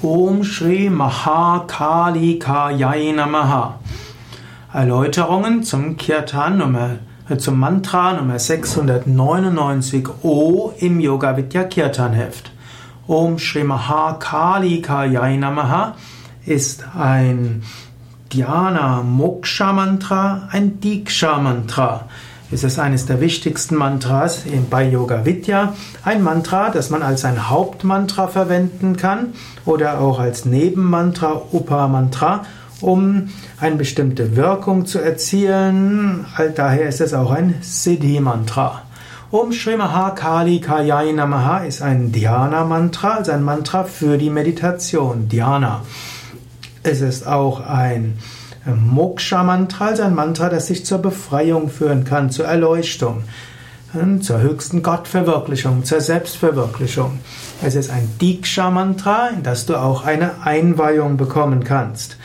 Om Shri Mahakali Kayai Namaha. Erläuterungen zum Kirtan Nummer, äh, zum Mantra Nummer 699 O im Yoga Vidya Kirtan Heft. Om Shri Mahakali Kayai Namaha ist ein Dhyana Moksha Mantra, ein Diksha Mantra. Es ist eines der wichtigsten Mantras bei Yoga Vidya. Ein Mantra, das man als ein Hauptmantra verwenden kann oder auch als Nebenmantra, Upa-Mantra, um eine bestimmte Wirkung zu erzielen. Daher ist es auch ein Siddhi-Mantra. Om Shri Mahakali Kayai Namaha ist ein Dhyana-Mantra, also ein Mantra für die Meditation, Dhyana. Es ist auch ein Moksha-Mantra ist ein Mantra, das sich zur Befreiung führen kann, zur Erleuchtung, zur höchsten Gottverwirklichung, zur Selbstverwirklichung. Es ist ein Diksha-Mantra, in das du auch eine Einweihung bekommen kannst.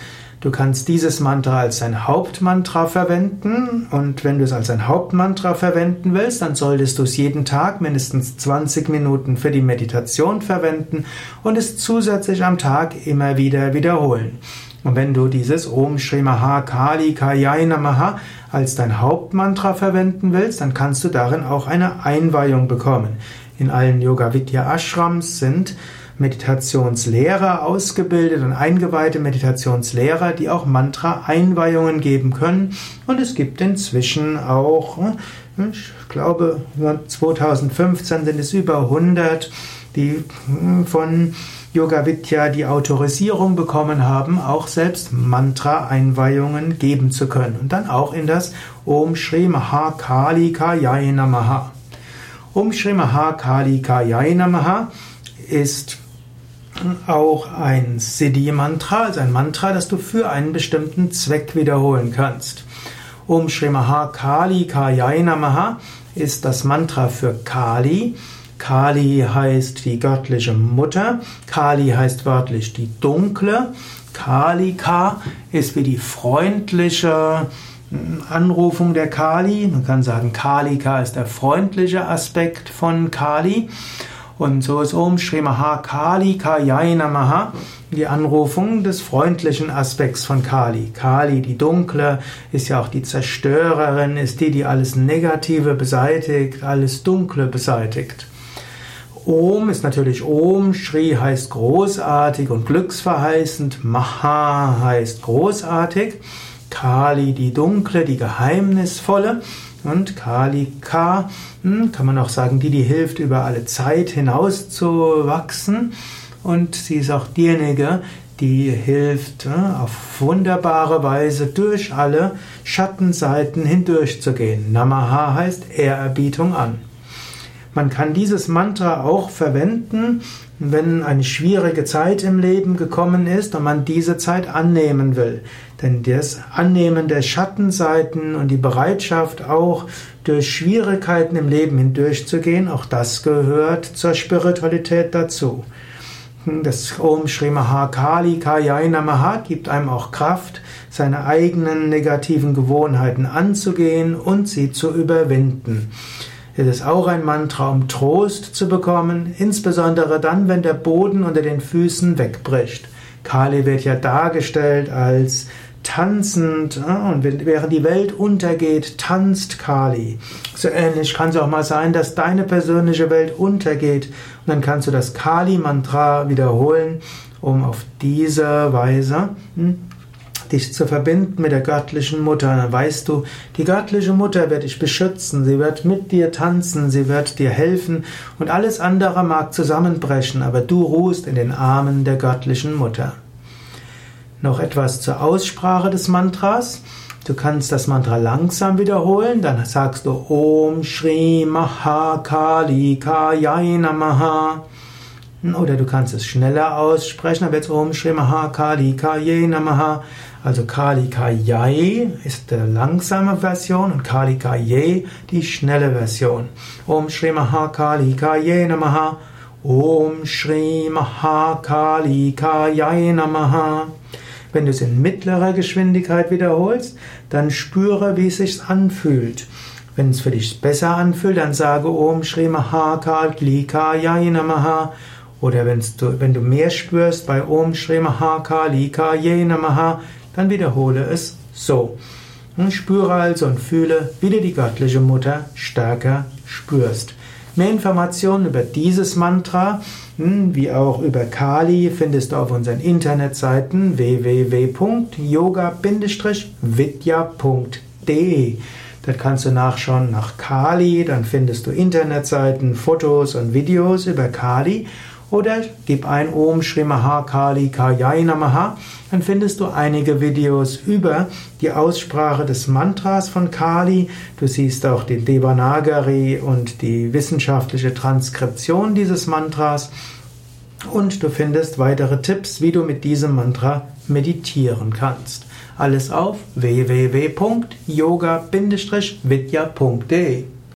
Du kannst dieses Mantra als ein Hauptmantra verwenden und wenn du es als ein Hauptmantra verwenden willst, dann solltest du es jeden Tag mindestens 20 Minuten für die Meditation verwenden und es zusätzlich am Tag immer wieder wiederholen. Und wenn du dieses Om Shri Maha Kali Kayai Namaha als dein Hauptmantra verwenden willst, dann kannst du darin auch eine Einweihung bekommen. In allen Yoga Vidya Ashrams sind Meditationslehrer ausgebildet und eingeweihte Meditationslehrer, die auch Mantra-Einweihungen geben können. Und es gibt inzwischen auch, hm, ich glaube, 2015 sind es über 100, die hm, von Yoga Vidya die Autorisierung bekommen haben, auch selbst Mantra-Einweihungen geben zu können. Und dann auch in das Om Shri Mahakali Kayai Namaha. Om Shri Mahakali Kayai Namaha ist auch ein Siddhi-Mantra, also ein Mantra, das du für einen bestimmten Zweck wiederholen kannst. Om Shri Mahakali Kayai Namaha ist das Mantra für Kali. Kali heißt die göttliche Mutter. Kali heißt wörtlich die dunkle. Kalika ist wie die freundliche hm, Anrufung der Kali. Man kann sagen, Kalika ist der freundliche Aspekt von Kali. Und so ist Om Shri Maha Kali Kayai Namaha die Anrufung des freundlichen Aspekts von Kali. Kali, die dunkle, ist ja auch die Zerstörerin, ist die, die alles Negative beseitigt, alles Dunkle beseitigt. Om ist natürlich Om, Shri heißt großartig und glücksverheißend, Maha heißt großartig, Kali die dunkle, die geheimnisvolle und Kali Ka hm, kann man auch sagen, die, die hilft, über alle Zeit hinaus zu wachsen und sie ist auch diejenige, die hilft, auf wunderbare Weise durch alle Schattenseiten hindurchzugehen. Namaha heißt Ehrerbietung an. Man kann dieses Mantra auch verwenden, wenn eine schwierige Zeit im Leben gekommen ist und man diese Zeit annehmen will. Denn das Annehmen der Schattenseiten und die Bereitschaft auch durch Schwierigkeiten im Leben hindurchzugehen, auch das gehört zur Spiritualität dazu. Das Om Shri Mahakali Kayai Namaha gibt einem auch Kraft, seine eigenen negativen Gewohnheiten anzugehen und sie zu überwinden. Es ist auch ein Mantra, um Trost zu bekommen, insbesondere dann, wenn der Boden unter den Füßen wegbricht. Kali wird ja dargestellt als tanzend und während die Welt untergeht, tanzt Kali. So ähnlich kann es auch mal sein, dass deine persönliche Welt untergeht und dann kannst du das Kali-Mantra wiederholen, um auf diese Weise hm, dich zu verbinden mit der göttlichen Mutter. Dann weißt du, die göttliche Mutter wird dich beschützen, sie wird mit dir tanzen, sie wird dir helfen und alles andere mag zusammenbrechen, aber du ruhst in den Armen der göttlichen Mutter. Noch etwas zur Aussprache des Mantras. Du kannst das Mantra langsam wiederholen, dann sagst du Om Shri Mahakali Kayai Namaha. Oder du kannst es schneller aussprechen, aber jetzt Om Shri Mahakali Kayai Namaha. Also Kali Kayai ist die langsame Version und Kali Kayai die schnelle Version. Om Shri Mahakali Kayai Namaha. Om Shri Mahakali Kayai Namaha. Wenn du es in mittlerer Geschwindigkeit wiederholst, dann spüre, wie es sich anfühlt. Wenn es für dich besser anfühlt, dann sage Om Shri Mahakali Kayai Namaha. Oder wenn du mehr spürst bei Om Shri Mahakalika Ye Namaha, dann wiederhole es so. Und spüre also und fühle, wie du die göttliche Mutter stärker spürst. Mehr Informationen über dieses Mantra, hm, wie auch über Kali, findest du auf unseren Internetseiten www.yoga-vidya.de. Dort kannst du nachschauen nach Kali, dann findest du Internetseiten, Fotos und Videos über Kali oder gib ein Om Shri Mahakali Kayai Namaha, dann findest du einige Videos über die Aussprache des Mantras von Kali. Du siehst auch den Devanagari und die wissenschaftliche Transkription dieses Mantras. Und du findest weitere Tipps, wie du mit diesem Mantra meditieren kannst. Alles auf www.yoga-vidya.de